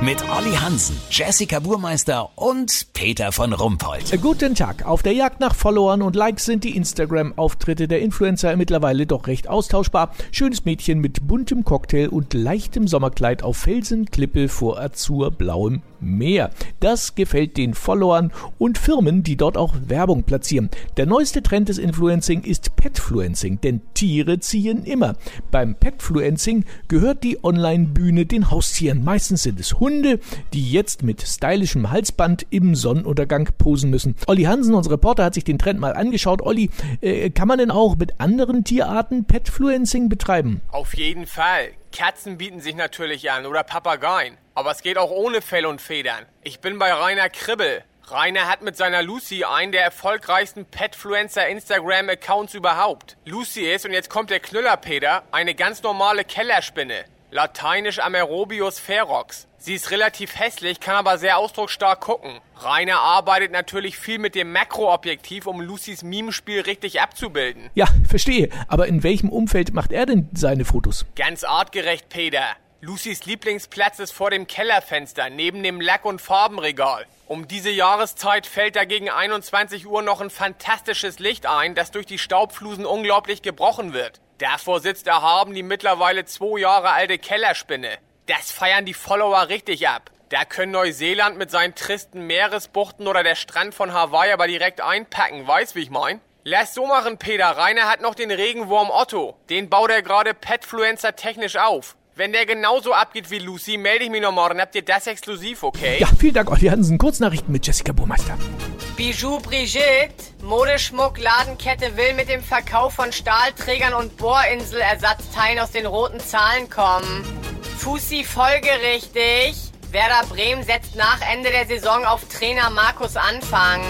Mit Olli Hansen, Jessica Burmeister und Peter von Rumpold. Guten Tag. Auf der Jagd nach Followern und Likes sind die Instagram-Auftritte der Influencer mittlerweile doch recht austauschbar. Schönes Mädchen mit buntem Cocktail und leichtem Sommerkleid auf Felsenklippe vor azurblauem Meer. Das gefällt den Followern und Firmen, die dort auch Werbung platzieren. Der neueste Trend des Influencing ist Petfluencing, denn Tiere ziehen immer. Beim Petfluencing gehört die Online-Bühne den Haustieren. Meistens sind es Hunde, die jetzt mit stylischem Halsband im Sonnenuntergang posen müssen. Olli Hansen, unser Reporter, hat sich den Trend mal angeschaut. Olli, äh, kann man denn auch mit anderen Tierarten Petfluencing betreiben? Auf jeden Fall. Katzen bieten sich natürlich an oder Papageien. Aber es geht auch ohne Fell und Federn. Ich bin bei Rainer Kribbel. Rainer hat mit seiner Lucy einen der erfolgreichsten Petfluencer Instagram Accounts überhaupt. Lucy ist, und jetzt kommt der Knüller Peter, eine ganz normale Kellerspinne. Lateinisch Amerobius ferox. Sie ist relativ hässlich, kann aber sehr ausdrucksstark gucken. Rainer arbeitet natürlich viel mit dem Makroobjektiv, um Lucys Mimespiel richtig abzubilden. Ja, verstehe. Aber in welchem Umfeld macht er denn seine Fotos? Ganz artgerecht, Peter. Lucys Lieblingsplatz ist vor dem Kellerfenster, neben dem Lack- und Farbenregal. Um diese Jahreszeit fällt da gegen 21 Uhr noch ein fantastisches Licht ein, das durch die Staubflusen unglaublich gebrochen wird. Davor sitzt erhaben die mittlerweile zwei Jahre alte Kellerspinne. Das feiern die Follower richtig ab. Da können Neuseeland mit seinen tristen Meeresbuchten oder der Strand von Hawaii aber direkt einpacken, weißt wie ich mein? Lass so machen, Peter. Rainer hat noch den Regenwurm Otto. Den baut er gerade Petfluencer technisch auf. Wenn der genauso abgeht wie Lucy, melde ich mich noch morgen. Habt ihr das exklusiv, okay? Ja, vielen Dank, Olli Hansen. Kurznachrichten mit Jessica Burmeister. Bijou Brigitte, Modeschmuck Ladenkette will mit dem Verkauf von Stahlträgern und Bohrinselersatzteilen aus den roten Zahlen kommen. Fussi folgerichtig. Werder Bremen setzt nach Ende der Saison auf Trainer Markus Anfang.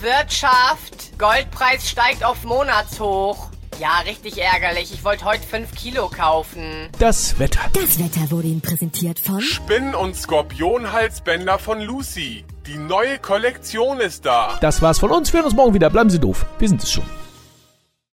Wirtschaft, Goldpreis steigt auf Monatshoch. Ja, richtig ärgerlich. Ich wollte heute 5 Kilo kaufen. Das Wetter. Das Wetter wurde Ihnen präsentiert von Spinnen- und Skorpionhalsbänder von Lucy. Die neue Kollektion ist da. Das war's von uns. Wir hören uns morgen wieder. Bleiben Sie doof. Wir sind es schon.